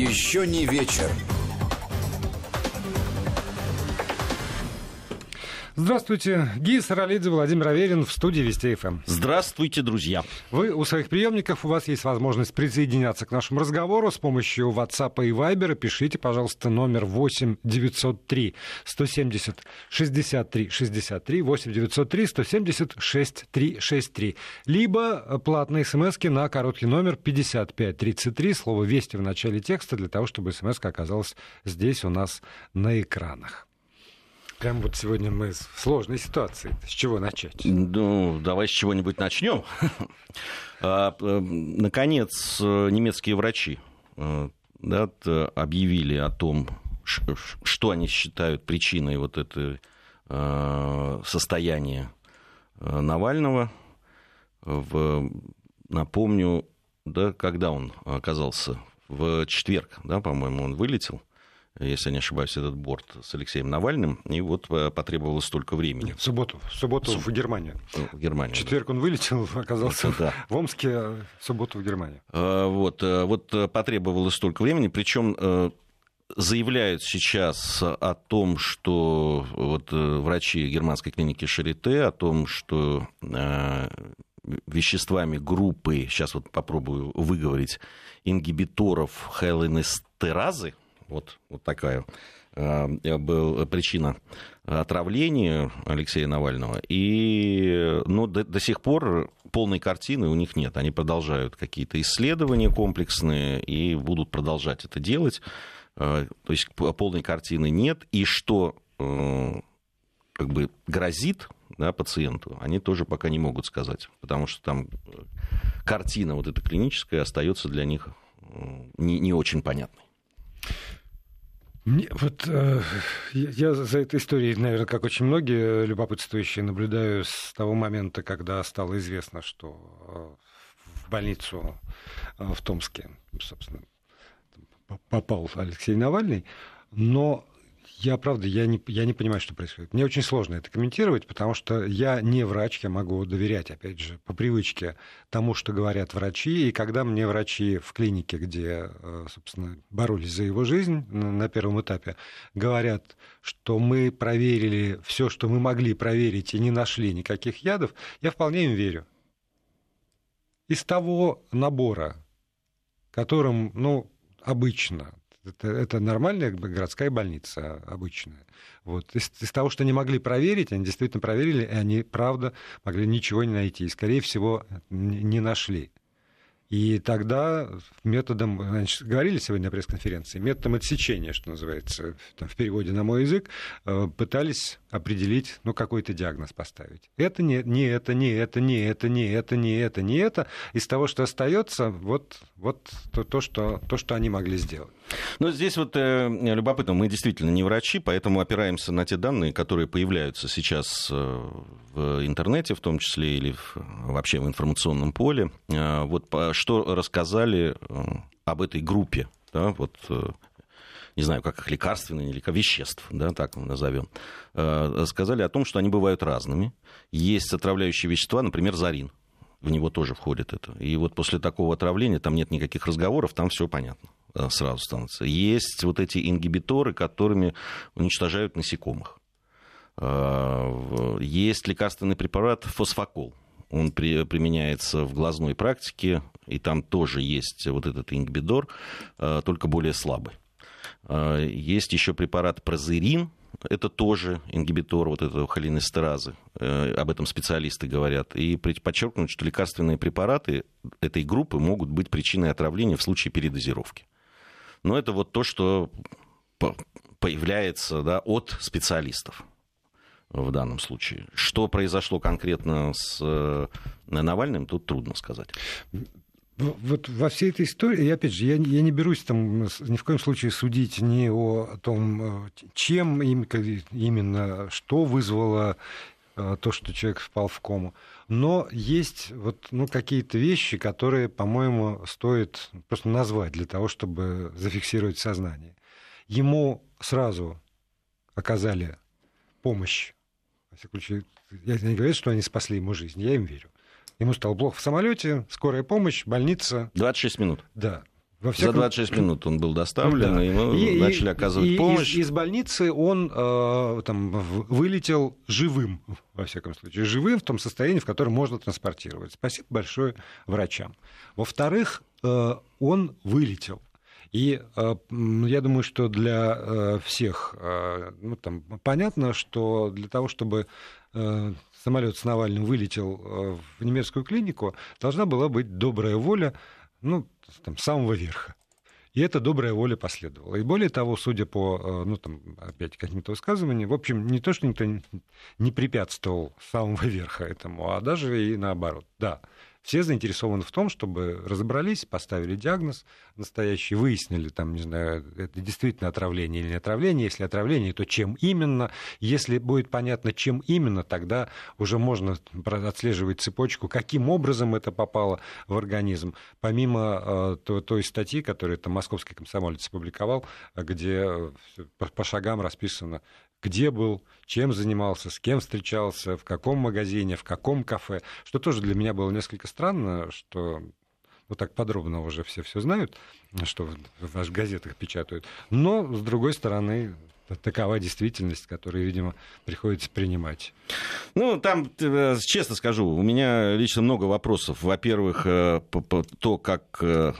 Еще не вечер. Здравствуйте. Гия Саралидзе, Владимир Аверин в студии Вести ФМ. Здравствуйте, друзья. Вы у своих приемников, у вас есть возможность присоединяться к нашему разговору с помощью WhatsApp и Viber. Пишите, пожалуйста, номер 8 903 170 63 63 8 903 170 63 63. Либо платные смс на короткий номер 55 33, слово «Вести» в начале текста, для того, чтобы смс оказалась здесь у нас на экранах. Прям вот сегодня мы в сложной ситуации. С чего начать? Ну, давай с чего-нибудь начнем. А, э, наконец, э, немецкие врачи э, да, объявили о том, что они считают причиной вот этого состояния Навального. В, напомню, да, когда он оказался в четверг, да, по-моему, он вылетел если я не ошибаюсь, этот борт с Алексеем Навальным, и вот э, потребовалось столько времени. В субботу, в субботу Суб... в Германию. В Германию. В четверг да. он вылетел, оказался да. в Омске, а в субботу в Германию. Э, вот, э, вот потребовалось столько времени, причем заявляют сейчас о том, что вот врачи германской клиники Шарите, о том, что веществами группы, сейчас вот попробую выговорить, ингибиторов хелинестеразы, вот, вот такая э, была причина отравления Алексея Навального. И ну, до, до сих пор полной картины у них нет. Они продолжают какие-то исследования комплексные и будут продолжать это делать. Э, то есть полной картины нет. И что э, как бы грозит да, пациенту, они тоже пока не могут сказать. Потому что там картина вот эта клиническая остается для них не, не очень понятной. Мне, вот э, я за этой историей, наверное, как очень многие любопытствующие, наблюдаю с того момента, когда стало известно, что э, в больницу э, в Томске, собственно, попал Алексей Навальный. Но я, правда, я не, я не понимаю, что происходит. Мне очень сложно это комментировать, потому что я не врач, я могу доверять, опять же, по привычке тому, что говорят врачи. И когда мне врачи в клинике, где, э, собственно, боролись за его жизнь на первом этапе, говорят, что мы проверили все, что мы могли проверить, и не нашли никаких ядов, я вполне им верю. Из того набора, которым, ну, обычно это, это нормальная городская больница обычная. Вот. Из, из того, что они могли проверить, они действительно проверили, и они, правда, могли ничего не найти. И, скорее всего, не нашли. И тогда методом, значит, говорили сегодня на пресс-конференции, методом отсечения, что называется, там, в переводе на мой язык, э, пытались определить, ну, какой-то диагноз поставить. Это не, не это, не это, не это, не это, не это, не это. Из того, что остается, вот, вот то, то, что, то, что они могли сделать. Ну, здесь вот э, любопытно, мы действительно не врачи, поэтому опираемся на те данные, которые появляются сейчас э, в интернете, в том числе, или в, вообще в информационном поле. Э, вот что рассказали э, об этой группе, да, вот, не знаю, как их лекарственные или веществ, да, так мы назовем, сказали о том, что они бывают разными. Есть отравляющие вещества, например, зарин, в него тоже входит это. И вот после такого отравления там нет никаких разговоров, там все понятно сразу становится. Есть вот эти ингибиторы, которыми уничтожают насекомых. Есть лекарственный препарат фосфокол. Он при, применяется в глазной практике, и там тоже есть вот этот ингибидор, э, только более слабый. Э, есть еще препарат прозерин, это тоже ингибитор вот этого холинестеразы. Э, об этом специалисты говорят. И подчеркнуть, что лекарственные препараты этой группы могут быть причиной отравления в случае передозировки. Но это вот то, что появляется да, от специалистов в данном случае. Что произошло конкретно с Навальным, тут трудно сказать вот во всей этой истории, и опять же, я, я не берусь там ни в коем случае судить ни о том, э, чем именно, что вызвало э, то, что человек впал в кому. Но есть вот, ну, какие-то вещи, которые, по-моему, стоит просто назвать для того, чтобы зафиксировать сознание. Ему сразу оказали помощь. Во всяком случае, я не говорю, что они спасли ему жизнь, я им верю. Ему стало плохо в самолете, скорая помощь, больница. 26 минут. Да. Во всяком... За 26 минут он был доставлен, да. и мы и, начали оказывать и, помощь. Из, из больницы он э, там, вылетел живым, во всяком случае, живым в том состоянии, в котором можно транспортировать. Спасибо большое врачам. Во-вторых, э, он вылетел. И э, я думаю, что для э, всех э, ну, там, понятно, что для того, чтобы э, самолет с Навальным вылетел э, в немецкую клинику, должна была быть добрая воля ну, там, самого верха. И эта добрая воля последовала. И более того, судя по, э, ну, там, опять каким-то высказываниям, в общем, не то, что никто не препятствовал самого верха этому, а даже и наоборот. Да, все заинтересованы в том, чтобы разобрались, поставили диагноз настоящий, выяснили, там, не знаю, это действительно отравление или не отравление. Если отравление, то чем именно. Если будет понятно, чем именно, тогда уже можно отслеживать цепочку, каким образом это попало в организм. Помимо э, той статьи, которую там московский комсомолец опубликовал, где э, по шагам расписано, где был, чем занимался, с кем встречался, в каком магазине, в каком кафе, что тоже для меня было несколько странно, что вот так подробно уже все все знают, что в ваших газетах печатают. Но, с другой стороны, такова действительность, которую, видимо, приходится принимать. Ну, там, э, честно скажу, у меня лично много вопросов. Во-первых, э, то, как э,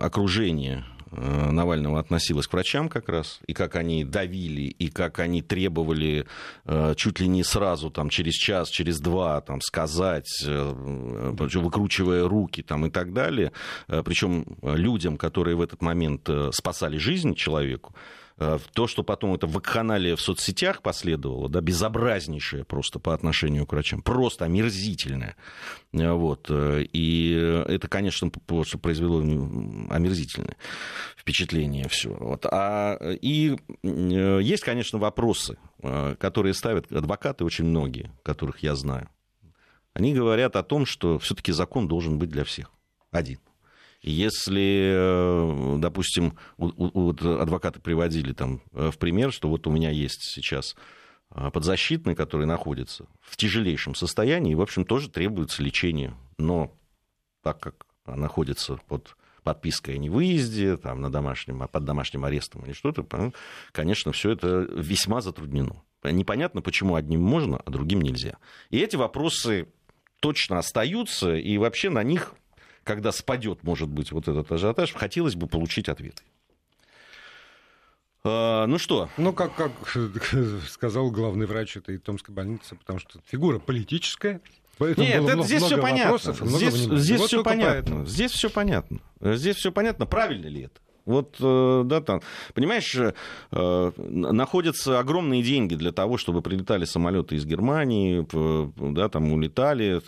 окружение Навального относилась к врачам как раз, и как они давили, и как они требовали э, чуть ли не сразу, там, через час, через два, там, сказать, э, выкручивая руки там, и так далее. Причем людям, которые в этот момент спасали жизнь человеку, Э, то, что потом это вакханалия в соцсетях последовало, да, безобразнейшее просто по отношению к врачам, просто омерзительное. Э, вот. Э, и это, конечно, произвело омерзительное впечатление все. Вот. А, и есть, конечно, вопросы, которые ставят адвокаты очень многие, которых я знаю. Они говорят о том, что все-таки закон должен быть для всех. Один. Если, э, допустим, вот адвокаты приводили там э, в пример, что вот у меня есть сейчас э, подзащитный, который находится в тяжелейшем состоянии, и, в общем, тоже требуется лечение. Но так как находится под подпиской о невыезде, там, на домашнем, под домашним арестом или что-то, конечно, все это весьма затруднено. Непонятно, почему одним можно, а другим нельзя. И эти вопросы точно остаются, и вообще на них когда спадет, может быть, вот этот ажиотаж, хотелось бы получить ответы. А, ну что? Ну, как, как сказал главный врач этой Томской больницы, потому что фигура политическая, Поэтому Нет, это, здесь все понятно. Здесь, здесь все понятно. Поэтому. Здесь все понятно. Здесь все понятно, правильно ли это. Вот, э, да, там, понимаешь, э, находятся огромные деньги для того, чтобы прилетали самолеты из Германии, да, там улетали,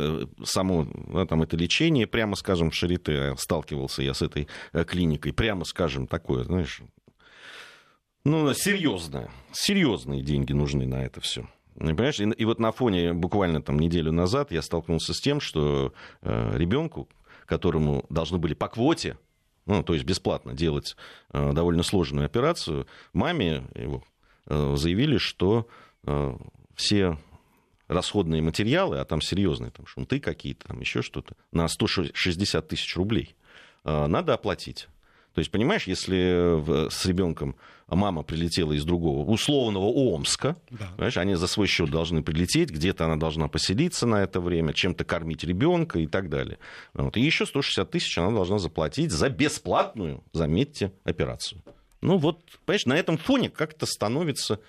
само, да, там это лечение, прямо скажем, в Шарите, сталкивался я с этой э, клиникой, прямо скажем, такое, знаешь, ну, серьезное, серьезные деньги нужны на это все. Понимаешь? И, и вот на фоне буквально там неделю назад я столкнулся с тем, что э, ребенку, которому должны были по квоте ну, то есть бесплатно делать э, довольно сложную операцию, маме его э, заявили, что э, все расходные материалы, а там серьезные, там шунты какие-то, там еще что-то, на 160 тысяч рублей надо оплатить. То есть, понимаешь, если с ребенком мама прилетела из другого, условного Омска, да. понимаешь, они за свой счет должны прилететь, где-то она должна поселиться на это время, чем-то кормить ребенка и так далее. Вот. И еще 160 тысяч она должна заплатить за бесплатную, заметьте, операцию. Ну вот, понимаешь, на этом фоне как-то становится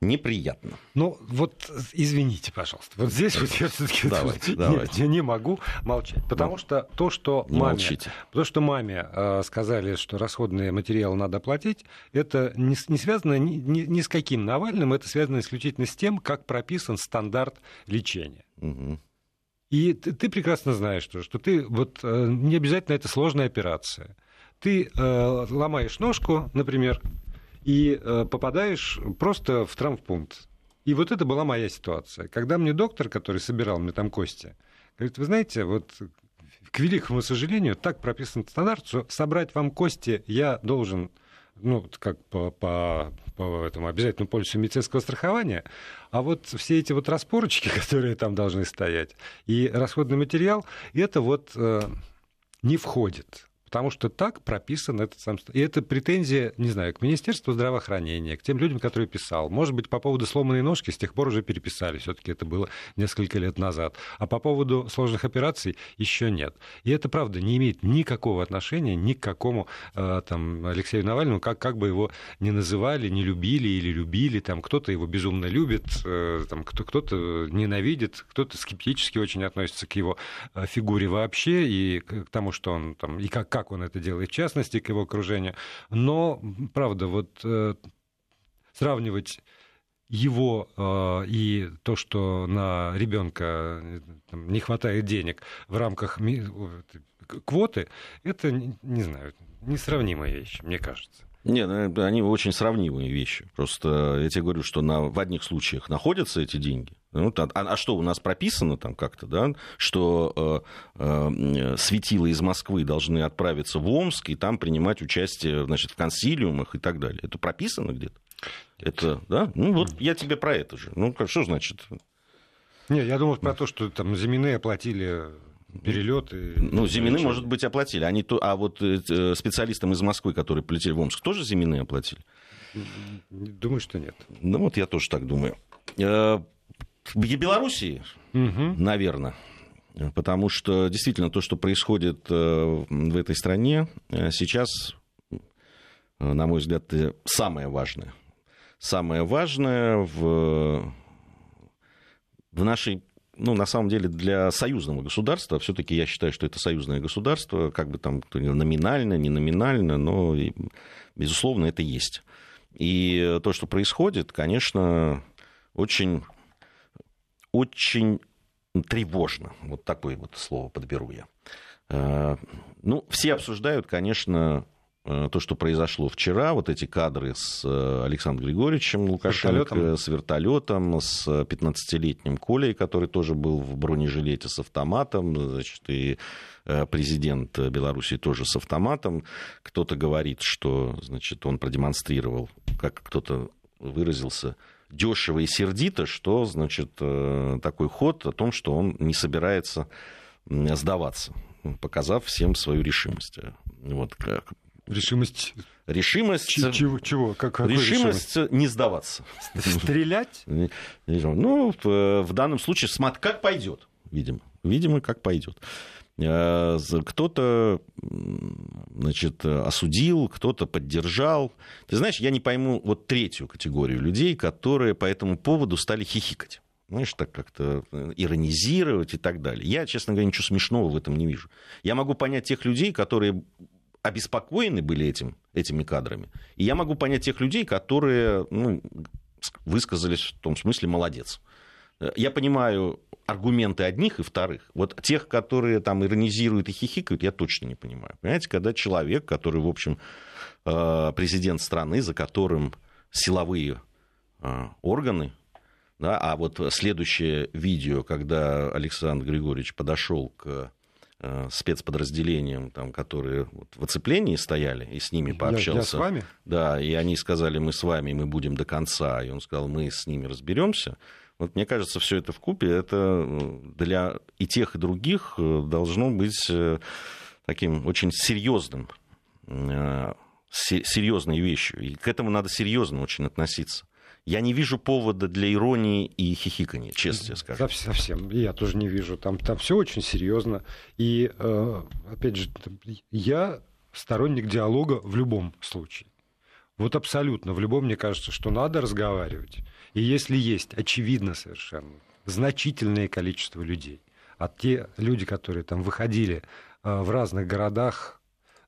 неприятно. Ну, вот извините, пожалуйста. Вот здесь вот я все-таки давайте, давайте. Не, не могу молчать. Потому ну, что то, что не маме, молчите. то, что маме э, сказали, что расходные материалы надо платить, это не, не связано ни, ни, ни с каким Навальным, это связано исключительно с тем, как прописан стандарт лечения. Угу. И ты, ты прекрасно знаешь, что, что ты вот э, не обязательно это сложная операция. Ты э, ломаешь ножку, например, и э, попадаешь просто в травмпункт. И вот это была моя ситуация. Когда мне доктор, который собирал мне там кости, говорит, вы знаете, вот к великому сожалению, так прописан стандарт, что собрать вам кости я должен ну, как по, по, по этому обязательному полису медицинского страхования, а вот все эти вот распорочки, которые там должны стоять, и расходный материал, это вот э, не входит Потому что так прописан этот сам... И это претензия, не знаю, к Министерству здравоохранения, к тем людям, которые писал. Может быть, по поводу сломанной ножки с тех пор уже переписали. все таки это было несколько лет назад. А по поводу сложных операций еще нет. И это, правда, не имеет никакого отношения ни к какому э, там, Алексею Навальному, как, как бы его ни называли, не любили или любили. Там, кто-то его безумно любит, э, там, кто, кто-то ненавидит, кто-то скептически очень относится к его э, фигуре вообще и к тому, что он там, и как как он это делает, в частности, к его окружению. Но, правда, вот э, сравнивать его э, и то, что на ребенка э, не хватает денег в рамках ми- квоты, это, не знаю, несравнимая вещь, мне кажется. Нет, ну, они очень сравнимые вещи. Просто я тебе говорю, что на, в одних случаях находятся эти деньги. Ну, а, а что у нас прописано там как-то, да, что э, э, светила из Москвы должны отправиться в Омск и там принимать участие значит, в консилиумах и так далее. Это прописано где-то? Это, да? Ну, вот я тебе про это же. Ну, что значит? Не, я думал про то, что там Зимины оплатили перелеты. Ну, Зимины, может быть, оплатили. Они то... А вот э, э, специалистам из Москвы, которые полетели в Омск, тоже Зимины оплатили? Думаю, что нет. Ну, вот я тоже так думаю. Э, в Белоруссии, угу. наверное. Потому что действительно то, что происходит в этой стране, сейчас, на мой взгляд, самое важное. Самое важное в, в нашей ну, на самом деле, для союзного государства, все-таки я считаю, что это союзное государство, как бы там номинально, не номинально, но, безусловно, это есть. И то, что происходит, конечно, очень, очень тревожно. Вот такое вот слово подберу я. Э, ну, все обсуждают, конечно, Э, то, что произошло вчера, вот эти кадры с э, Александром Григорьевичем Лукашенко, вертолетом. с вертолетом, с 15-летним Колей, который тоже был в бронежилете с автоматом, значит, и президент Беларуси тоже с автоматом. Кто-то говорит, что значит, он продемонстрировал, как кто-то выразился, дешево и сердито, что значит такой ход о том, что он не собирается сдаваться, показав всем свою решимость. Вот, Решимость. Решимость. Чего? чего? Как, решимость, решимость не сдаваться. Стрелять? Ну, в данном случае, как пойдет, видимо. Видимо, как пойдет. Э, кто-то значит, осудил, кто-то поддержал. Ты знаешь, я не пойму вот третью категорию людей, которые по этому поводу стали хихикать знаешь, так как-то э, иронизировать и так далее. Я, честно говоря, ничего смешного в этом не вижу. Я могу понять тех людей, которые обеспокоены были этим, этими кадрами. И я могу понять тех людей, которые ну, высказались в том смысле «молодец». Я понимаю аргументы одних и вторых. Вот тех, которые там иронизируют и хихикают, я точно не понимаю. Понимаете, когда человек, который, в общем, э, президент страны, за которым силовые э, органы, да, а вот следующее видео, когда Александр Григорьевич подошел к Э, спецподразделениям, там, которые вот в оцеплении стояли, и с ними пообщался. Я, я с вами? Да, и они сказали, мы с вами, мы будем до конца. И он сказал, мы с ними разберемся. Вот мне кажется, все это в купе, это э, для и тех, и других э, должно быть таким очень серьезным, серьезной вещью. И к этому надо серьезно очень относиться. Я не вижу повода для иронии и хихикания, честно скажу. Совсем. Я тоже не вижу. Там, там все очень серьезно. И, э, опять же, я сторонник диалога в любом случае. Вот абсолютно. В любом, мне кажется, что надо разговаривать. И если есть, очевидно совершенно, значительное количество людей, а те люди, которые там выходили э, в разных городах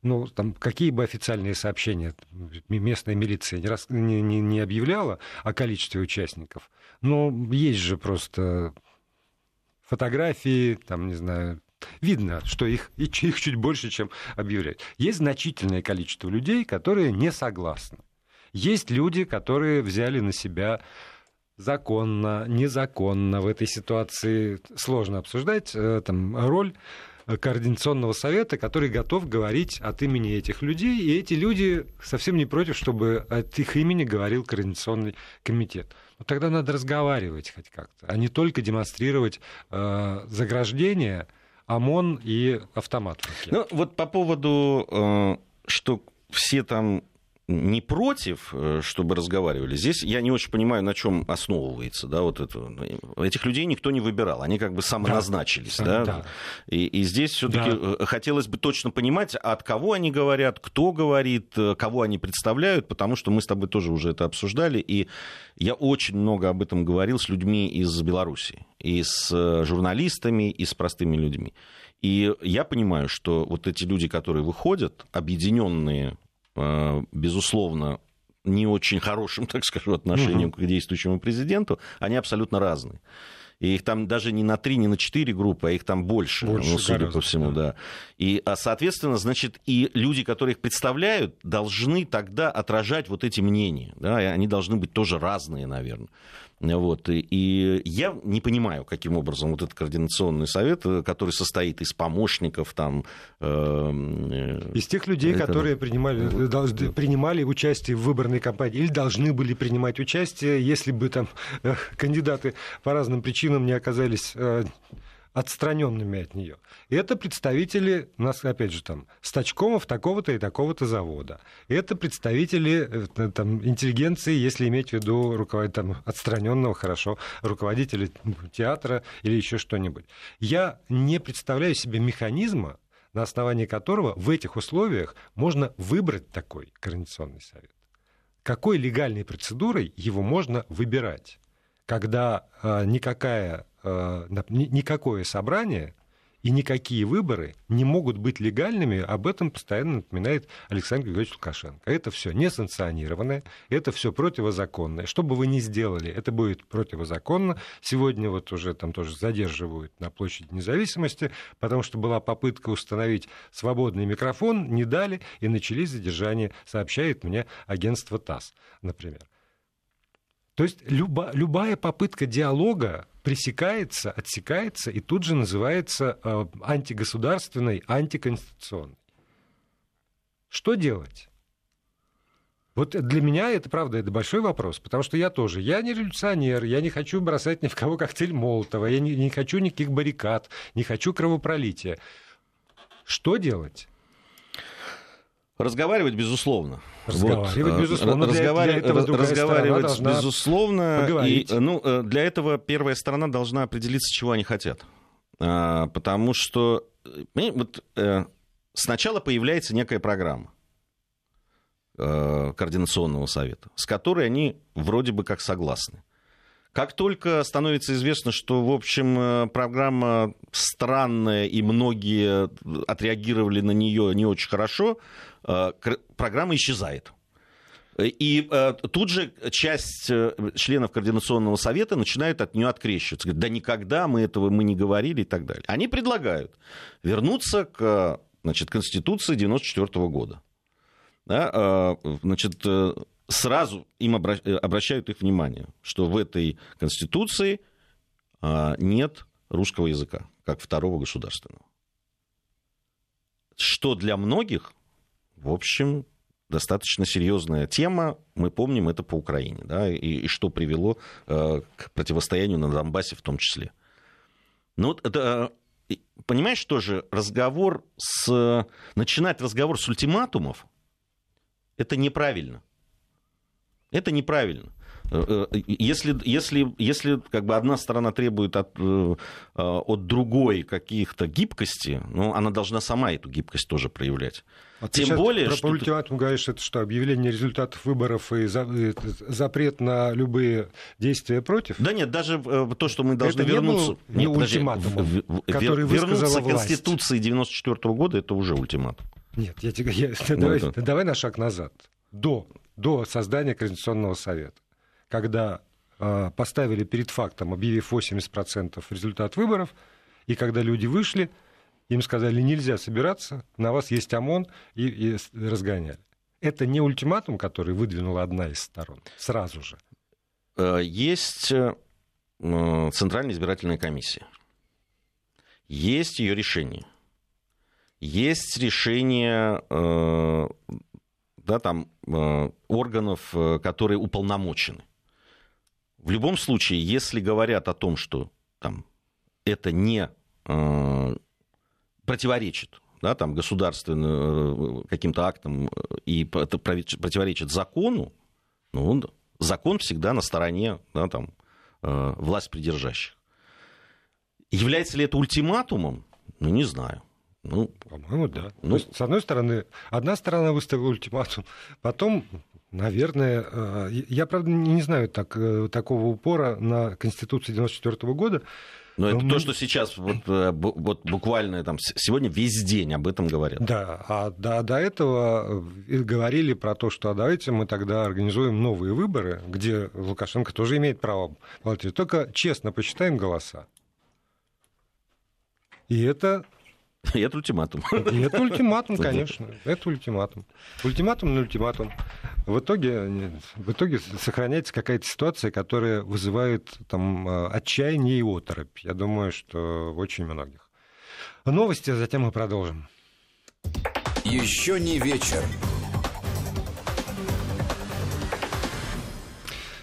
ну, там, какие бы официальные сообщения местная милиция не, раз, не, не, не объявляла о количестве участников, но есть же просто фотографии, там, не знаю, видно, что их, их чуть больше, чем объявляют. Есть значительное количество людей, которые не согласны. Есть люди, которые взяли на себя законно, незаконно в этой ситуации сложно обсуждать э, там, роль координационного совета, который готов говорить от имени этих людей, и эти люди совсем не против, чтобы от их имени говорил координационный комитет. Но тогда надо разговаривать хоть как-то, а не только демонстрировать э, заграждение, ОМОН и автомат. Ну, вот по поводу, э, что все там не против, э, чтобы разговаривали. Здесь я не очень понимаю, на чем основывается, да, вот это. Этих людей никто не выбирал, они как бы самоназначились, да. да? да. И, и здесь все-таки да. Э, хотелось бы точно понимать, от кого они говорят, кто говорит, э, кого они представляют, потому что мы с тобой тоже уже это обсуждали, и я очень много об этом говорил с людьми из Беларуси, и с журналистами, и с простыми людьми. И я понимаю, что вот эти люди, которые выходят, объединенные безусловно, не очень хорошим, так скажу, отношением угу. к действующему президенту, они абсолютно разные. И их там даже не на три, не на четыре группы, а их там больше, больше ну, судя гораздо, по всему, да. да. И, а, соответственно, значит, и люди, которые их представляют, должны тогда отражать вот эти мнения. Да, и они должны быть тоже разные, наверное. Вот. И я не понимаю, каким образом вот этот координационный совет, э, который состоит из помощников, там... Э, э из тех людей, это... которые принимали, э, должны, принимали участие в выборной кампании или должны были принимать участие, если бы там кандидаты по разным причинам не оказались отстраненными от нее. Это представители, нас опять же там, стачкомов такого-то и такого-то завода. Это представители э, там, интеллигенции, если иметь в виду руководителя там, отстраненного, хорошо, руководителя театра или еще что-нибудь. Я не представляю себе механизма, на основании которого в этих условиях можно выбрать такой координационный совет. Какой легальной процедурой его можно выбирать, когда э, никакая никакое собрание и никакие выборы не могут быть легальными, об этом постоянно напоминает Александр Григорьевич Лукашенко. Это все несанкционированное, это все противозаконное. Что бы вы ни сделали, это будет противозаконно. Сегодня вот уже там тоже задерживают на площади независимости, потому что была попытка установить свободный микрофон, не дали, и начались задержания, сообщает мне агентство ТАСС, например. То есть люба, любая попытка диалога пресекается, отсекается и тут же называется э, антигосударственной, антиконституционной. Что делать? Вот для меня это, правда, это большой вопрос, потому что я тоже, я не революционер, я не хочу бросать ни в кого коктейль Молотова, я не, не хочу никаких баррикад, не хочу кровопролития. Что делать? Разговаривать, безусловно. Разговаривать, вот, безусловно. Разговаривать, для, для разговаривать безусловно. И, ну, э, для этого первая сторона должна определиться, чего они хотят. А, потому что вот, э, сначала появляется некая программа э, координационного совета, с которой они вроде бы как согласны. Как только становится известно, что, в общем, программа странная, и многие отреагировали на нее не очень хорошо, Э, программа исчезает. И э, тут же часть э, членов Координационного совета начинают от нее открещиваться. Говорят, да никогда мы этого мы не говорили и так далее. Они предлагают вернуться к значит, Конституции 94 года. Да, значит, сразу им обращают их внимание, что в этой Конституции нет русского языка, как второго государственного. Что для многих в общем, достаточно серьезная тема. Мы помним это по Украине, да, и, и что привело э, к противостоянию на Донбассе в том числе. Ну, вот это, э, понимаешь, тоже разговор с... Начинать разговор с ультиматумов, это неправильно. Это неправильно. Э, э, если, если, если как бы одна сторона требует от, э, от другой каких-то гибкости, ну, она должна сама эту гибкость тоже проявлять. А Тем более, про что... ультиматум говоришь, это что, объявление результатов выборов и запрет на любые действия против? Да нет, даже то, что мы должны это вернуться... Не был, нет, ультиматум, который вернуться к Конституции 94 года, это уже ультиматум. Нет, я, я, ну, давай, это... давай на шаг назад. До, до создания Координационного совета когда э, поставили перед фактом, объявив 80% результат выборов, и когда люди вышли, им сказали, нельзя собираться, на вас есть ОМОН, и, и разгоняли. Это не ультиматум, который выдвинула одна из сторон, сразу же. Э, есть э, Центральная избирательная комиссия. Есть ее решение. Есть решение э, да, там, органов, которые уполномочены. В любом случае, если говорят о том, что там, это не э, противоречит да, там, государственным каким-то актом и противоречит закону, ну, закон всегда на стороне да, там, власть придержащих. Является ли это ультиматумом? Ну, не знаю. Ну, по-моему, да. Ну, есть, с одной стороны, одна сторона выставила ультиматум, потом, наверное, э, я, правда, не знаю так, э, такого упора на Конституцию 94 года, но это то, что сейчас вот, э, вот буквально там сегодня весь день об этом говорят. Да, а до, до этого говорили про то, что а давайте мы тогда организуем новые выборы, где Лукашенко тоже имеет право баллотировать. Только честно посчитаем голоса. И это и это ультиматум. И это ультиматум, конечно. Это ультиматум. Ультиматум на ультиматум. В итоге, в итоге сохраняется какая-то ситуация, которая вызывает там, отчаяние и оторопь. Я думаю, что очень многих. Новости, а затем мы продолжим. Еще не вечер.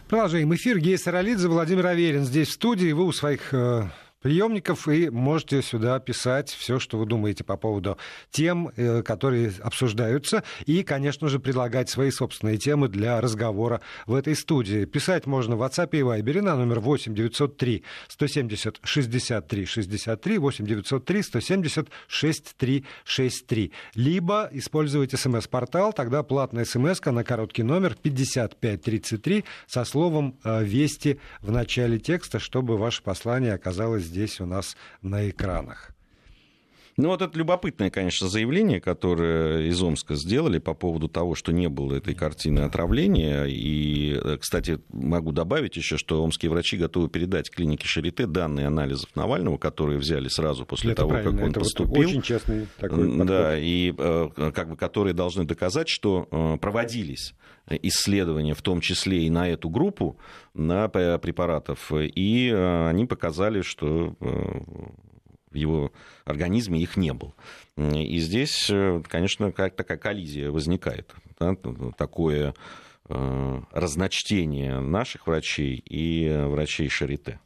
Продолжаем эфир. Гея Саралидзе, Владимир Аверин здесь в студии. Вы у своих э, приемников и можете сюда писать все, что вы думаете по поводу тем, э, которые обсуждаются, и, конечно же, предлагать свои собственные темы для разговора в этой студии. Писать можно в WhatsApp и Viber на номер 8 903 170 63 63 8 903 170 63 63. Либо использовать смс-портал, тогда платная смс на короткий номер 5533 со словом э, «Вести» в начале текста, чтобы ваше послание оказалось здесь у нас на экранах. Ну, вот это любопытное, конечно, заявление, которое из Омска сделали по поводу того, что не было этой картины отравления. И, кстати, могу добавить еще, что омские врачи готовы передать клинике Шарите данные анализов Навального, которые взяли сразу после это того, как он это поступил. Вот очень честный такой подход. Да, и э, как бы, которые должны доказать, что э, проводились исследования, в том числе и на эту группу, на препаратов, и э, они показали, что в его организме их не было. И здесь, э, конечно, как такая коллизия возникает. Да, такое э, разночтение наших врачей и врачей Шарите.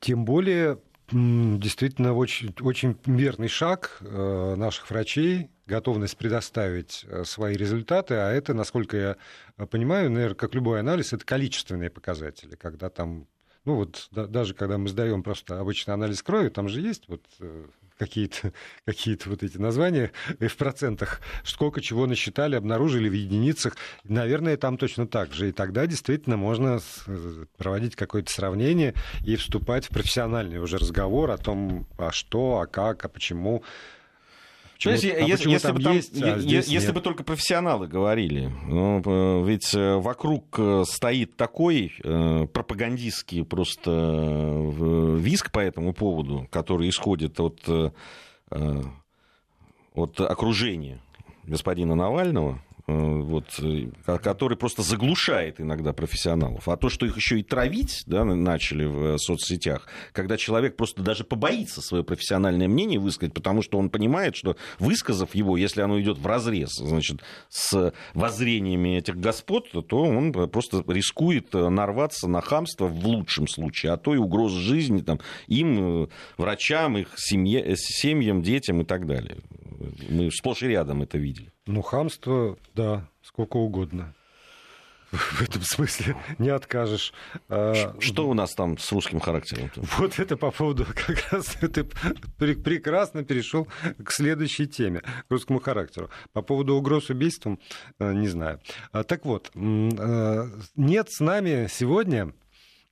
Тем более, действительно, очень, очень верный шаг э, наших врачей, готовность предоставить свои результаты, а это, насколько я понимаю, наверное, как любой анализ, это количественные показатели, когда там ну вот да, даже когда мы сдаем просто обычный анализ крови, там же есть вот э, какие-то какие вот эти названия в процентах, сколько чего насчитали, обнаружили в единицах. Наверное, там точно так же. И тогда действительно можно э, проводить какое-то сравнение и вступать в профессиональный уже разговор о том, а что, а как, а почему. Почему, Знаете, а если, если, бы, там, есть, а если бы только профессионалы говорили, ну, ведь э, вокруг э, стоит такой э, пропагандистский просто виск по этому поводу, который исходит от, от окружения господина Навального, вот, э, который просто заглушает иногда профессионалов. А то, что их еще и травить да, начали в э, соцсетях, когда человек просто даже побоится свое профессиональное мнение высказать, потому что он понимает, что высказав его, если оно идет в разрез значит, с воззрениями этих господ, то он просто рискует нарваться на хамство в лучшем случае, а то и угрозу жизни там, им, врачам, их семье, семьям, детям и так далее. Мы сплошь и рядом это видели. Ну, хамство, да, сколько угодно. В этом смысле не откажешь. А, что у нас там с русским характером? Вот это по поводу как раз ты прекрасно перешел к следующей теме, к русскому характеру. По поводу угроз убийством, э, не знаю. А, так вот, э, нет с нами сегодня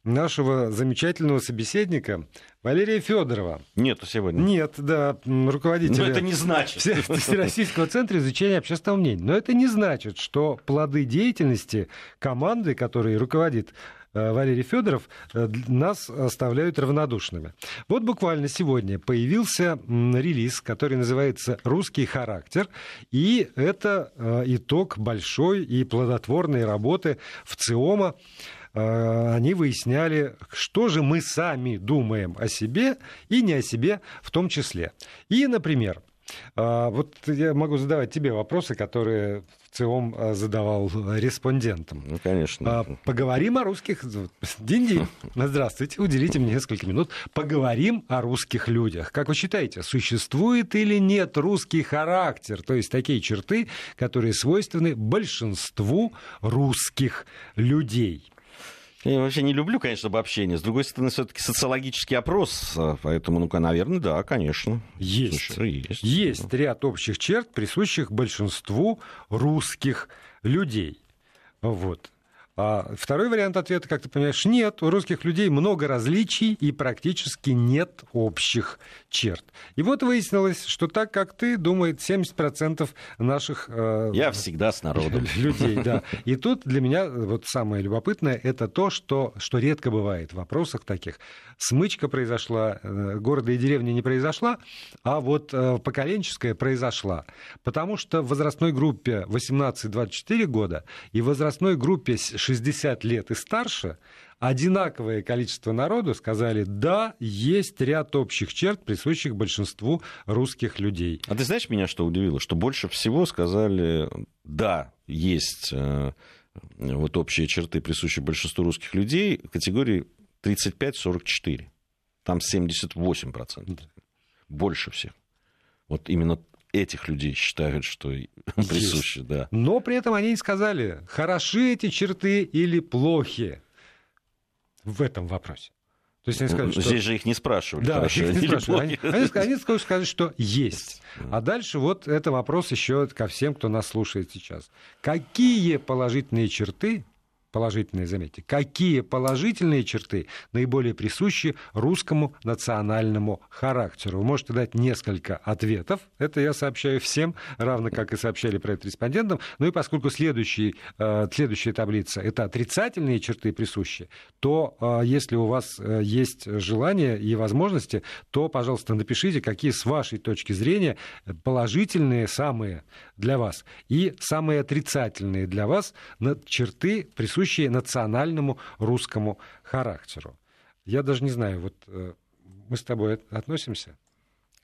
нашего замечательного собеседника Валерия Федорова. Нет сегодня. Нет, да, руководителя... Но это не значит. Всероссийского центра изучения общественного мнения. Но это не значит, что плоды деятельности команды, которой руководит э, Валерий Федоров, э, нас оставляют равнодушными. Вот буквально сегодня появился релиз, который называется «Русский характер», и это э, итог большой и плодотворной работы в ЦИОМа они выясняли, что же мы сами думаем о себе и не о себе в том числе. И, например, А, вот я могу задавать тебе вопросы, которые в ЦИОМ а, задавал респондентам. Ну, конечно. А, поговорим о русских... Динди, здравствуйте, уделите мне несколько минут. Поговорим о русских людях. Как вы считаете, существует или нет русский характер? То есть такие черты, которые свойственны большинству русских людей. Я вообще не люблю, конечно, обобщение. С другой стороны, все-таки социологический опрос, а, поэтому, ну-ка, наверное, да, конечно. Есть. Слушай, есть. Есть ряд общих черт, присущих большинству русских людей. Вот. А второй вариант ответа, как ты понимаешь, нет. У русских людей много различий и практически нет общих черт. И вот выяснилось, что так, как ты, думает 70% наших... Э, Я всегда с народом. Людей, да. И тут для меня вот самое любопытное, это то, что, что редко бывает в вопросах таких. Смычка произошла, э, города и деревни не произошла, а вот э, поколенческая произошла. Потому что в возрастной группе 18-24 года и в возрастной группе 60 лет и старше, одинаковое количество народу сказали, да, есть ряд общих черт, присущих большинству русских людей. А ты знаешь, меня что удивило? Что больше всего сказали, да, есть э, вот общие черты, присущие большинству русских людей, категории 35-44. Там 78%. Больше всех. Вот именно этих людей считают, что присущи, да. Но при этом они не сказали, хороши эти черты или плохи в этом вопросе. То есть они сказали, что... Здесь же их не спрашивали. Да, хорошо, их не спрашивали. Они, они, они сказали, что есть. А дальше вот это вопрос еще ко всем, кто нас слушает сейчас. Какие положительные черты положительные, заметьте, какие положительные черты наиболее присущи русскому национальному характеру. Вы можете дать несколько ответов, это я сообщаю всем, равно как и сообщали про это респондентам. Ну и поскольку следующий, э, следующая таблица – это отрицательные черты присущие, то э, если у вас э, есть желание и возможности, то, пожалуйста, напишите, какие с вашей точки зрения положительные самые для вас и самые отрицательные для вас черты, присущие национальному русскому характеру. Я даже не знаю, вот э, мы с тобой относимся?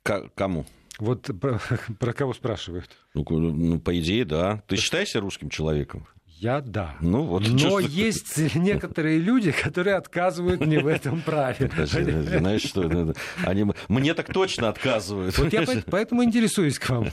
К кому? Вот про, про кого спрашивают? Ну, ну, по идее, да. Ты считаешься русским человеком? Я да. Ну, вот, Но есть некоторые люди, которые отказывают мне в этом праве. Знаешь что? Они... Мне так точно отказывают. Вот я поэтому интересуюсь к вам.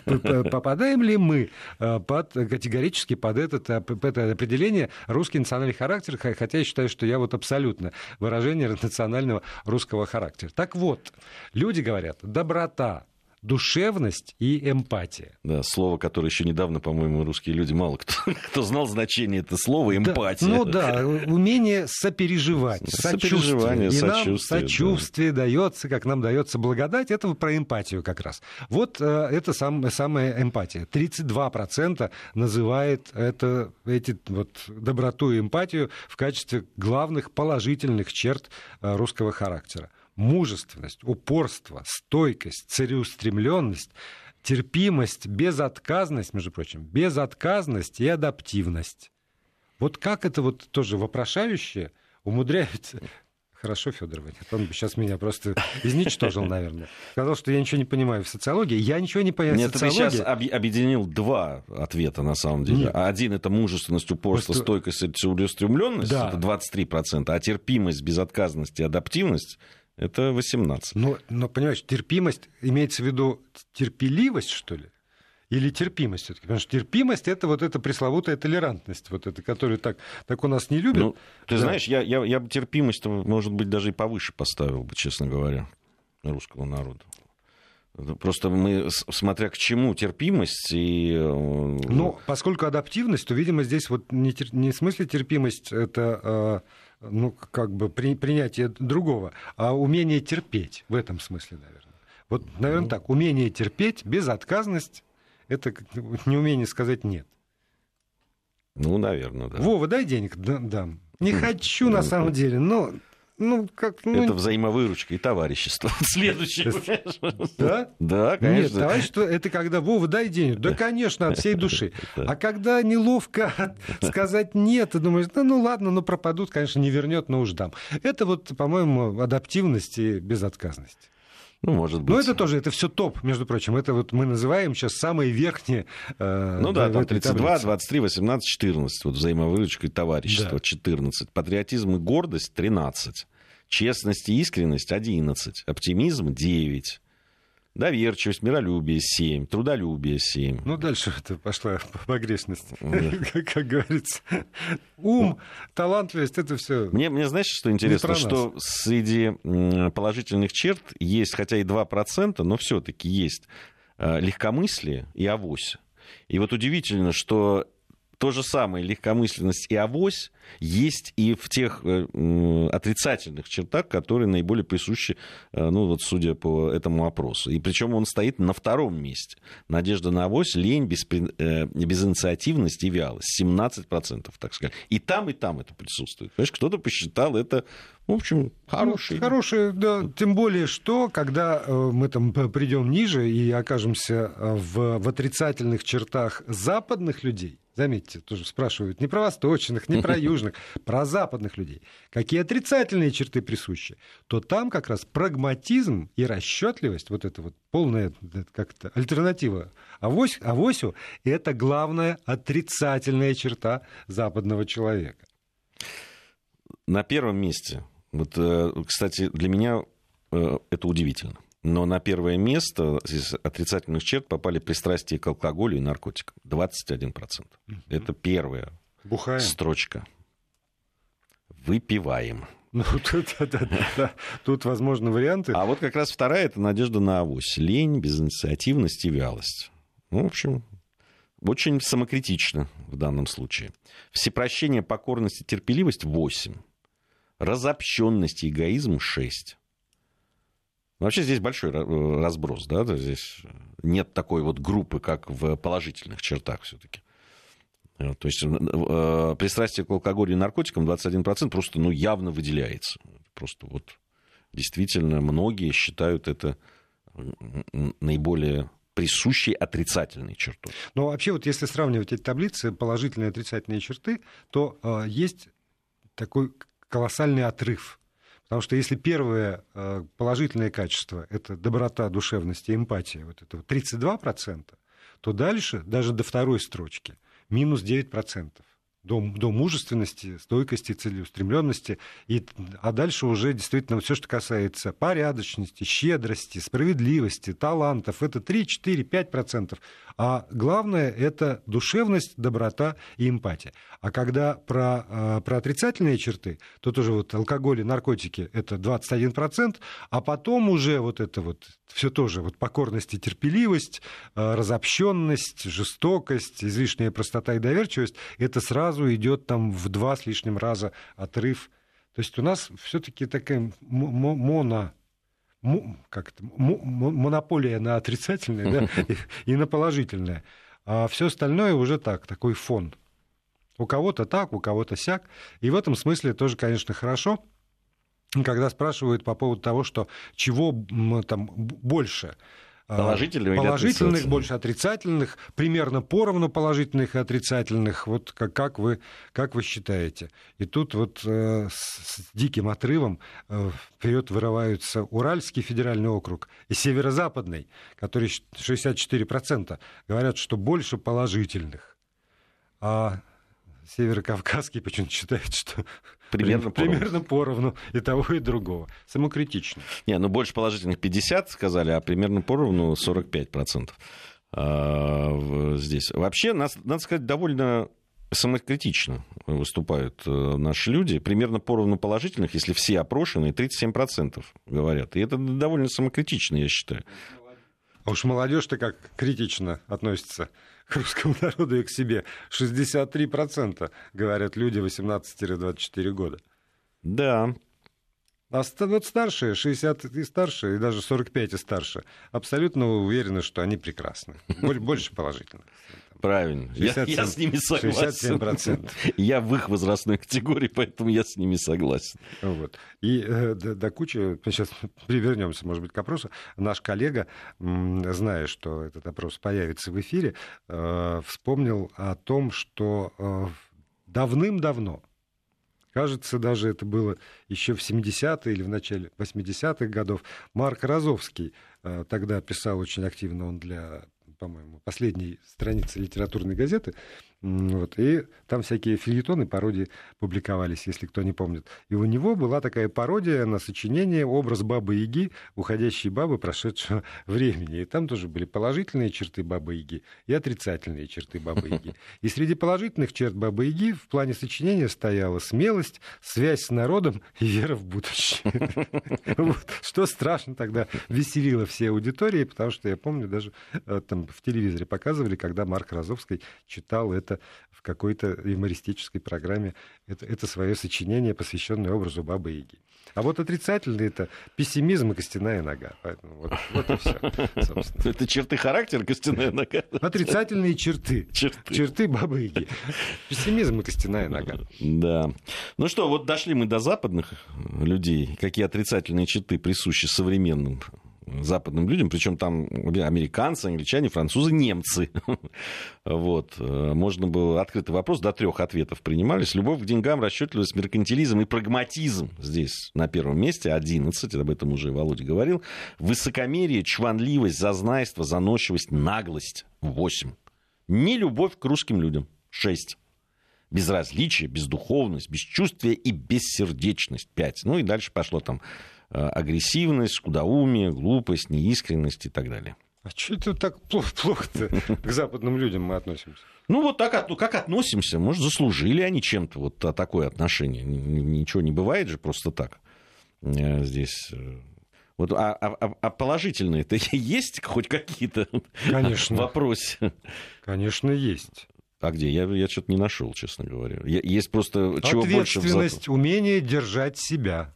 Попадаем ли мы э, под, категорически под, этот, э, под это определение русский национальный характер, хотя я считаю, что я вот абсолютно выражение национального русского характера. Так вот, люди говорят, доброта, душевность и эмпатия. Да, слово, которое еще недавно, по-моему, русские люди мало кто, кто знал значение этого слова эмпатия. Да, ну да, умение сопереживать, сочувствие. И нам сочувствие да. дается, как нам дается благодать, это про эмпатию как раз. Вот э, это сам, самая эмпатия. 32% называет это, эти, вот, доброту и эмпатию в качестве главных положительных черт э, русского характера мужественность, упорство, стойкость, целеустремленность, терпимость, безотказность, между прочим, безотказность и адаптивность. Вот как это вот тоже вопрошающее умудряется Хорошо, Федор нет. Он бы сейчас меня просто изничтожил, наверное. Сказал, что я ничего не понимаю в социологии. Я ничего не понимаю Нет, в социологии. Нет, ты сейчас объединил два ответа, на самом деле. Нет. Один — это мужественность, упорство, Просто... стойкость и целеустремленность. Да. Это 23%. А терпимость, безотказность и адаптивность это 18. Но, но, понимаешь, терпимость имеется в виду терпеливость, что ли? Или терпимость все-таки? Потому что терпимость это вот эта пресловутая толерантность, вот эта, которую так, так у нас не любят. Ну, ты да. знаешь, я, я, я бы терпимость, может быть, даже и повыше поставил бы, честно говоря, русского народа. Просто мы, смотря к чему терпимость и... Э, ну, поскольку адаптивность, то, видимо, здесь вот не, не в смысле терпимость, это ну, как бы при, принятие другого, а умение терпеть в этом смысле, наверное. Вот, наверное, ну... так, умение терпеть, безотказность, это неумение сказать «нет». Ну, наверное, да. Вова, дай денег, дам. Не хочу, на самом деле, но ну, как, ну... Это взаимовыручка и товарищество. Следующее. Да? Да, конечно. Нет, товарищество, это когда, Вова, дай денег. Да, конечно, от всей души. А когда неловко сказать нет, ты думаешь, ну, ну ладно, ну пропадут, конечно, не вернет, но уж дам. Это вот, по-моему, адаптивность и безотказность. Ну, может быть. Но это тоже, это все топ, между прочим. Это вот мы называем сейчас самые верхние. Э, ну да, там 32, таблице. 23, 18, 14. Вот взаимовыручка и товарищество да. 14. Патриотизм и гордость 13. Честность и искренность 11. Оптимизм 9. Доверчивость, миролюбие 7, трудолюбие 7. Ну, дальше это пошла погрешность, как, говорится. Ум, талантливость, это все. Мне, мне знаешь, что интересно, что среди положительных черт есть, хотя и 2%, но все-таки есть э, легкомыслие и авось. И вот удивительно, что то же самое легкомысленность и авось есть и в тех э, отрицательных чертах, которые наиболее присущи, э, ну вот судя по этому опросу. И причем он стоит на втором месте. Надежда на авось, лень, беспри... э, безинициативность и вялость. 17%, так сказать. И там, и там это присутствует. Понимаешь, кто-то посчитал это в общем, хороший. Ну, хороший, да. Тем более, что когда мы там придем ниже и окажемся в, в отрицательных чертах западных людей, заметьте, тоже спрашивают не про восточных, не про южных, про западных людей, какие отрицательные черты присущи, то там как раз прагматизм и расчетливость, вот это вот полная как-то альтернатива авось, авосю, это главная отрицательная черта западного человека. На первом месте вот, э, кстати, для меня э, это удивительно. Но на первое место из отрицательных черт попали пристрастие к алкоголю и наркотикам. 21%. Mm-hmm. Это первая Бухаем. строчка. Выпиваем. Ну, тут, да, да, да. тут, возможно, варианты. А вот как раз вторая – это надежда на авось. Лень, безинициативность и вялость. Ну, в общем, очень самокритично в данном случае. Всепрощение, покорность и терпеливость – 8 разобщенность и эгоизм 6. Вообще здесь большой э, разброс, да, здесь нет такой вот группы, как в положительных чертах все-таки. То есть э, пристрастие к алкоголю и наркотикам 21% просто ну, явно выделяется. Просто вот действительно многие считают это наиболее присущей отрицательной чертой. Но вообще вот если сравнивать эти таблицы, положительные и отрицательные черты, то э, есть такой колоссальный отрыв. Потому что если первое э, положительное качество – это доброта, душевность и эмпатия, вот это 32%, то дальше, даже до второй строчки, минус 9% до, до мужественности, стойкости, целеустремленности. И, а дальше уже действительно все, что касается порядочности, щедрости, справедливости, талантов, это 3, 4, 5 процентов. А главное это душевность, доброта и эмпатия. А когда про, а, про отрицательные черты, то тоже вот алкоголь и наркотики это 21 процент, а потом уже вот это вот все тоже вот покорность и терпеливость, а, разобщенность, жестокость, излишняя простота и доверчивость, это сразу сразу идет там в два с лишним раза отрыв. То есть у нас все-таки такая моно как это, монополия на отрицательное да, и, и на положительное. А все остальное уже так, такой фон. У кого-то так, у кого-то сяк. И в этом смысле тоже, конечно, хорошо, когда спрашивают по поводу того, что чего там больше положительных, положительных больше отрицательных, примерно поровну положительных и отрицательных. Вот как, как, вы, как вы считаете? И тут вот э, с, с диким отрывом э, вперед вырываются Уральский федеральный округ и Северо-Западный, который 64% говорят, что больше положительных. А Северокавказский почему-то считает, что примерно, примерно поровну и того, и другого. Самокритично. Не, ну больше положительных 50 сказали, а примерно поровну 45% а, здесь. Вообще, надо сказать, довольно самокритично выступают э, наши люди. Примерно поровну положительных, если все опрошенные, 37% говорят. И это довольно самокритично, я считаю. А уж молодежь-то как критично относится к русскому народу и к себе. 63% говорят люди 18-24 года. Да. А вот старшие, 60 и старше, и даже 45 и старше, абсолютно уверены, что они прекрасны. Больше положительно. Правильно. 67, я, я с ними согласен. 67%. Я в их возрастной категории, поэтому я с ними согласен. Вот. И э, до, до кучи, сейчас привернемся, может быть, к опросу. Наш коллега, зная, что этот опрос появится в эфире, э, вспомнил о том, что э, давным-давно Кажется, даже это было еще в 70-е или в начале 80-х годов. Марк Розовский э, тогда писал очень активно, он для по-моему, последней страницы литературной газеты, вот, и там всякие фильетоны, пародии публиковались, если кто не помнит. И у него была такая пародия на сочинение «Образ Бабы-Яги, уходящей бабы прошедшего времени». И там тоже были положительные черты Бабы-Яги и отрицательные черты Бабы-Яги. И среди положительных черт Бабы-Яги в плане сочинения стояла смелость, связь с народом и вера в будущее. Что страшно тогда веселило все аудитории, потому что я помню, даже э, там в телевизоре показывали, когда Марк Розовский читал это это в какой-то юмористической программе, это, это свое сочинение, посвященное образу Бабы Яги. А вот отрицательный это пессимизм и костяная нога. Поэтому вот, вот и все, собственно. Это черты характера, костяная нога? Отрицательные черты. Черты. Черты Бабы Яги. Пессимизм и костяная нога. Да. Ну что, вот дошли мы до западных людей. Какие отрицательные черты присущи современным западным людям, причем там американцы, англичане, французы, немцы. Вот. Можно было открытый вопрос, до трех ответов принимались. Любовь к деньгам, расчетливость, меркантилизм и прагматизм здесь на первом месте, 11, об этом уже Володя говорил. Высокомерие, чванливость, зазнайство, заносчивость, наглость, 8. Не любовь к русским людям, 6 безразличие, бездуховность, бесчувствие и бессердечность. 5. Ну и дальше пошло там Э, агрессивность, скудоумие, глупость, неискренность и так далее. А что это так плохо-то к западным людям мы относимся? Ну, вот так, как относимся. Может, заслужили они чем-то вот такое отношение. Ничего не бывает же просто так э, здесь. Э. Вот, а, а, а положительные-то есть хоть какие-то Конечно. вопросы? Конечно, есть. А где? Я, я что-то не нашел, честно говоря. Есть просто чего больше... Ответственность, умение держать себя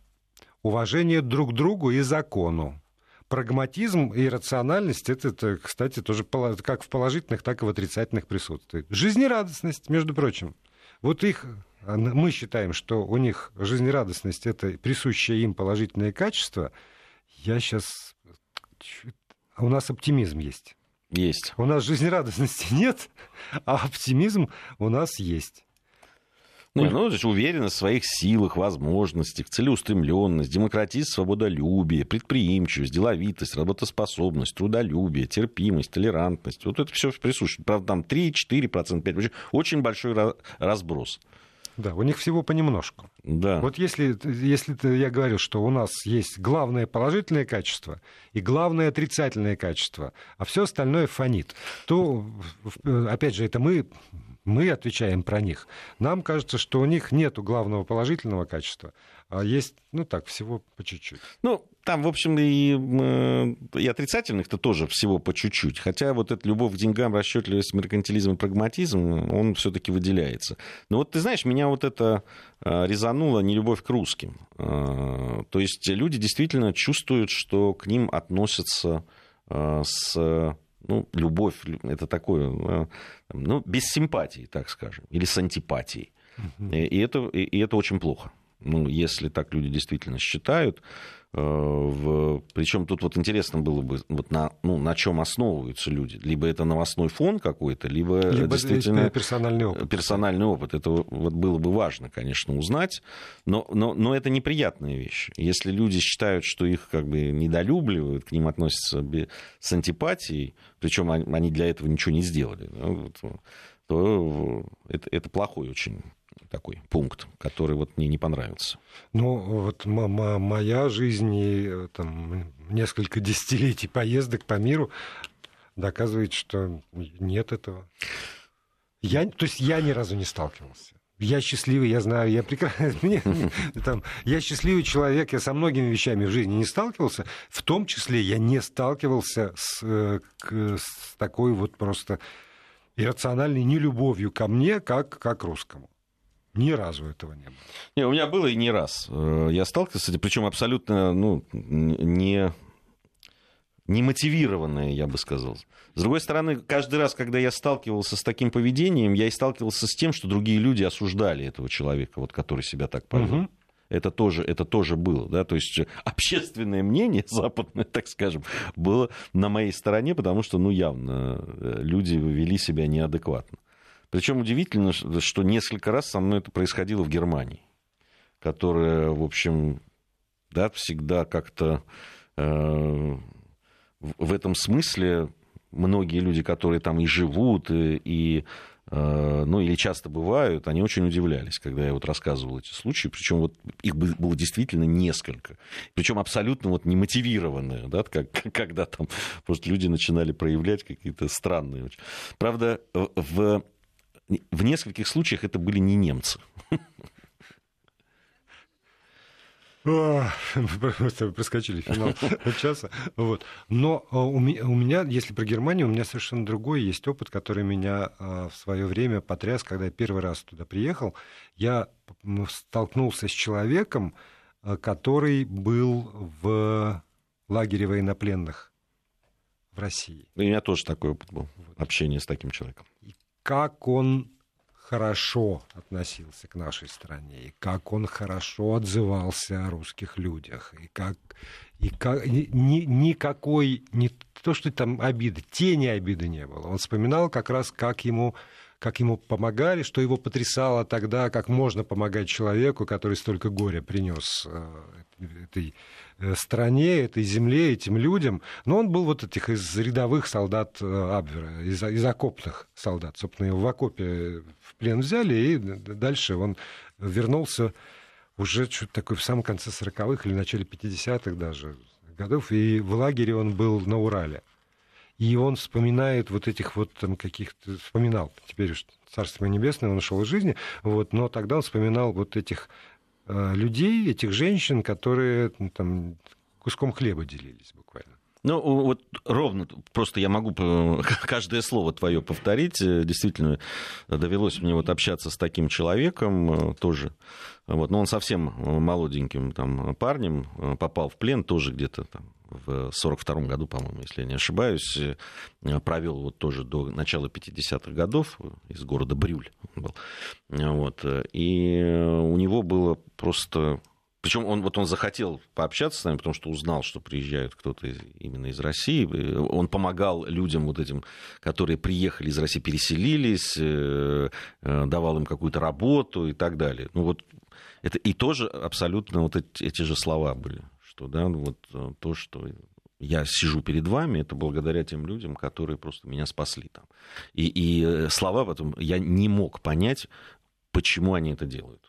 уважение друг к другу и закону. Прогматизм и рациональность это, это, кстати, тоже как в положительных, так и в отрицательных присутствует. Жизнерадостность, между прочим. Вот их мы считаем, что у них жизнерадостность это присущее им положительное качество. Я сейчас... У нас оптимизм есть. Есть. У нас жизнерадостности нет, а оптимизм у нас есть. Ну, ну, то есть уверенность в своих силах, возможностях, целеустремленность, демократизм, свободолюбие, предприимчивость, деловитость, работоспособность, трудолюбие, терпимость, толерантность. Вот это все присуще. Правда, там 3, 4, 5. Очень большой разброс. Да, у них всего понемножку. Да. Вот если, если я говорил, что у нас есть главное положительное качество и главное отрицательное качество, а все остальное фонит, то, опять же, это мы мы отвечаем про них. Нам кажется, что у них нет главного положительного качества, а есть, ну так, всего по чуть-чуть. Ну, там, в общем, и, э, и отрицательных-то тоже всего по чуть-чуть. Хотя вот эта любовь к деньгам, расчетливость, меркантилизм и прагматизм, он все-таки выделяется. Но вот ты знаешь, меня вот это э, резануло не любовь к русским. Э, то есть люди действительно чувствуют, что к ним относятся с ну, любовь, это такое, э, ну, без симпатии, так скажем, или с антипатией. И, это, и это очень плохо. Ну, если так люди действительно считают, в... Причем тут вот интересно было бы, вот на, ну, на чем основываются люди. Либо это новостной фон какой-то, либо, либо действительно персональный опыт. Персональный опыт. Это вот было бы важно, конечно, узнать. Но, но, но это неприятная вещь. Если люди считают, что их как бы недолюбливают, к ним относятся с антипатией, причем они для этого ничего не сделали, то это, это плохой очень такой пункт, который вот мне не понравился. Ну, вот моя жизнь и э, там, несколько десятилетий поездок по миру доказывает, что нет этого. Я, то есть я ни разу не сталкивался. Я счастливый, я знаю, я прекрасно, там, я счастливый человек, я со многими вещами в жизни не сталкивался, в том числе я не сталкивался с, э, к, с такой вот просто иррациональной нелюбовью ко мне, как, как русскому. Ни разу этого не было. Не, у меня было и не раз. Э, я сталкивался с этим, причем абсолютно ну, не, не мотивированное, я бы сказал. С другой стороны, каждый раз, когда я сталкивался с таким поведением, я и сталкивался с тем, что другие люди осуждали этого человека, вот, который себя так повел. Угу. Это тоже, это тоже было. Да? То есть общественное мнение западное, так скажем, было на моей стороне, потому что ну, явно э, люди вели себя неадекватно. Причем удивительно, что несколько раз со мной это происходило в Германии. которая, в общем, да, всегда как-то э, в этом смысле многие люди, которые там и живут, и, и Э, ну или часто бывают, они очень удивлялись, когда я вот рассказывал эти случаи, причем вот их было действительно несколько, причем абсолютно вот немотивированные, да, как, когда там просто люди начинали проявлять какие-то странные. Правда, в, в нескольких случаях это были не немцы. Просто проскочили финал часа. Вот. Но а, у меня, если про Германию, у меня совершенно другой есть опыт, который меня а, в свое время потряс, когда я первый раз туда приехал. Я столкнулся с человеком, а, который был в лагере военнопленных в России. У меня тоже такой опыт был, общение с таким человеком. И как он хорошо относился к нашей стране, и как он хорошо отзывался о русских людях, и как, и как ни, никакой, не то, что там обиды, тени обиды не было. Он вспоминал как раз, как ему как ему помогали, что его потрясало тогда, как можно помогать человеку, который столько горя принес э, этой стране, этой земле, этим людям. Но он был вот этих из рядовых солдат э, Абвера, из, из окопных солдат. Собственно, его в окопе в плен взяли, и дальше он вернулся уже чуть такой в самом конце 40-х или начале 50-х даже годов, и в лагере он был на Урале. И он вспоминает вот этих вот там каких-то... Вспоминал, теперь уж Царство Небесное, он ушел из жизни, вот, но тогда он вспоминал вот этих э, людей, этих женщин, которые ну, там куском хлеба делились буквально. Ну, вот ровно, просто я могу каждое слово твое повторить. Действительно, довелось мне вот общаться с таким человеком э, тоже. Вот, но он совсем молоденьким там, парнем э, попал в плен, тоже где-то там в 1942 году, по-моему, если я не ошибаюсь, э, провел вот тоже до начала 50-х годов из города Брюль был. Вот, и у него было просто причем он, вот он захотел пообщаться с нами, потому что узнал, что приезжает кто-то из, именно из России. Он помогал людям вот этим, которые приехали из России, переселились, э, э, давал им какую-то работу и так далее. Ну вот это и тоже абсолютно вот эти, эти же слова были, что да, вот э, то, что я сижу перед вами, это благодаря тем людям, которые просто меня спасли там. И, и слова потом я не мог понять, почему они это делают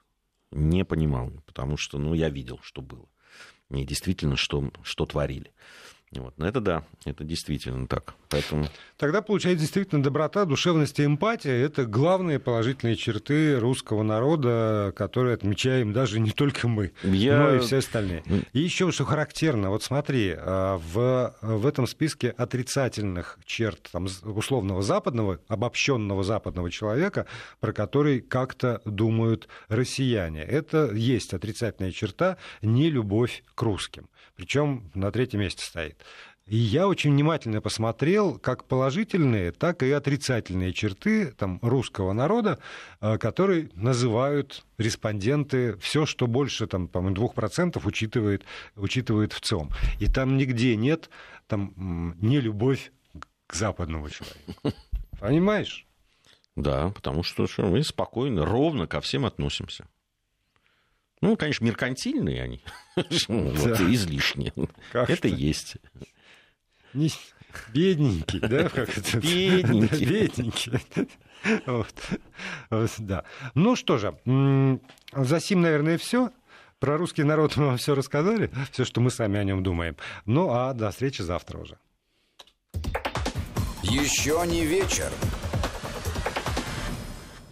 не понимал, потому что, ну, я видел, что было. И действительно, что, что творили. Вот. Но это да, это действительно так. Поэтому... Тогда получается действительно доброта, душевность и эмпатия – это главные положительные черты русского народа, которые отмечаем даже не только мы, Я... но и все остальные. И еще что характерно, вот смотри, а, в, в этом списке отрицательных черт там, условного западного, обобщенного западного человека, про который как-то думают россияне, это есть отрицательная черта нелюбовь к русским причем на третьем месте стоит. И я очень внимательно посмотрел как положительные, так и отрицательные черты там, русского народа, э, которые называют респонденты все, что больше, там, по-моему, 2% учитывает, учитывает в ЦИОМ. И там нигде нет там, не любовь к западному человеку. Понимаешь? Да, потому что мы спокойно, ровно ко всем относимся. Ну, конечно, меркантильные они, вот, излишние. Это есть. Бедненький, да? Бедненький. Бедненький. Вот. Да. Ну что же, за сим, наверное, все. Про русский народ мы вам все рассказали, все, что мы сами о нем думаем. Ну а до встречи завтра уже. Еще не вечер.